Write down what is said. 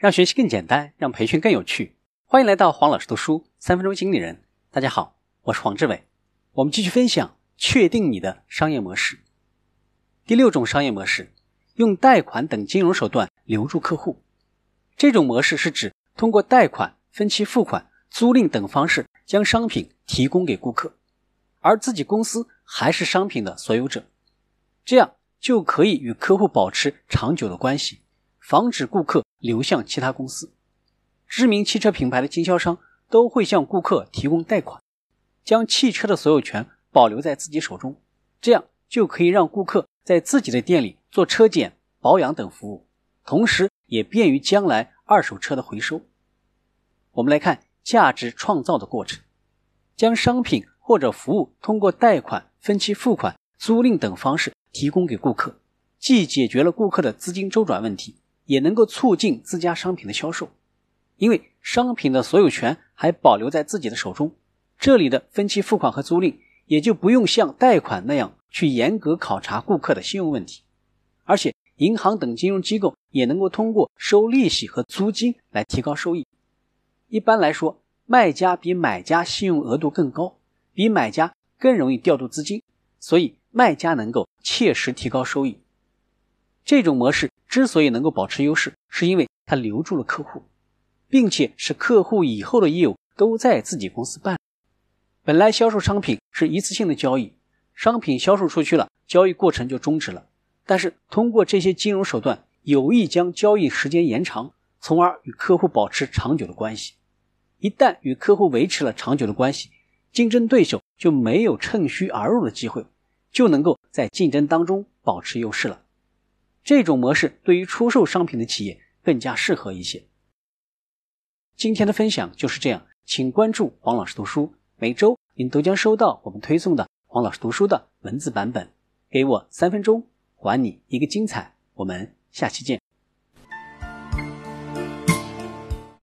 让学习更简单，让培训更有趣。欢迎来到黄老师读书三分钟经理人。大家好，我是黄志伟。我们继续分享，确定你的商业模式。第六种商业模式，用贷款等金融手段留住客户。这种模式是指通过贷款、分期付款、租赁等方式将商品提供给顾客，而自己公司还是商品的所有者，这样就可以与客户保持长久的关系。防止顾客流向其他公司，知名汽车品牌的经销商都会向顾客提供贷款，将汽车的所有权保留在自己手中，这样就可以让顾客在自己的店里做车检、保养等服务，同时也便于将来二手车的回收。我们来看价值创造的过程，将商品或者服务通过贷款、分期付款、租赁等方式提供给顾客，既解决了顾客的资金周转问题。也能够促进自家商品的销售，因为商品的所有权还保留在自己的手中。这里的分期付款和租赁也就不用像贷款那样去严格考察顾客的信用问题，而且银行等金融机构也能够通过收利息和租金来提高收益。一般来说，卖家比买家信用额度更高，比买家更容易调度资金，所以卖家能够切实提高收益。这种模式之所以能够保持优势，是因为它留住了客户，并且使客户以后的业务都在自己公司办。本来销售商品是一次性的交易，商品销售出去了，交易过程就终止了。但是通过这些金融手段，有意将交易时间延长，从而与客户保持长久的关系。一旦与客户维持了长久的关系，竞争对手就没有趁虚而入的机会，就能够在竞争当中保持优势了。这种模式对于出售商品的企业更加适合一些。今天的分享就是这样，请关注黄老师读书，每周您都将收到我们推送的黄老师读书的文字版本。给我三分钟，还你一个精彩。我们下期见。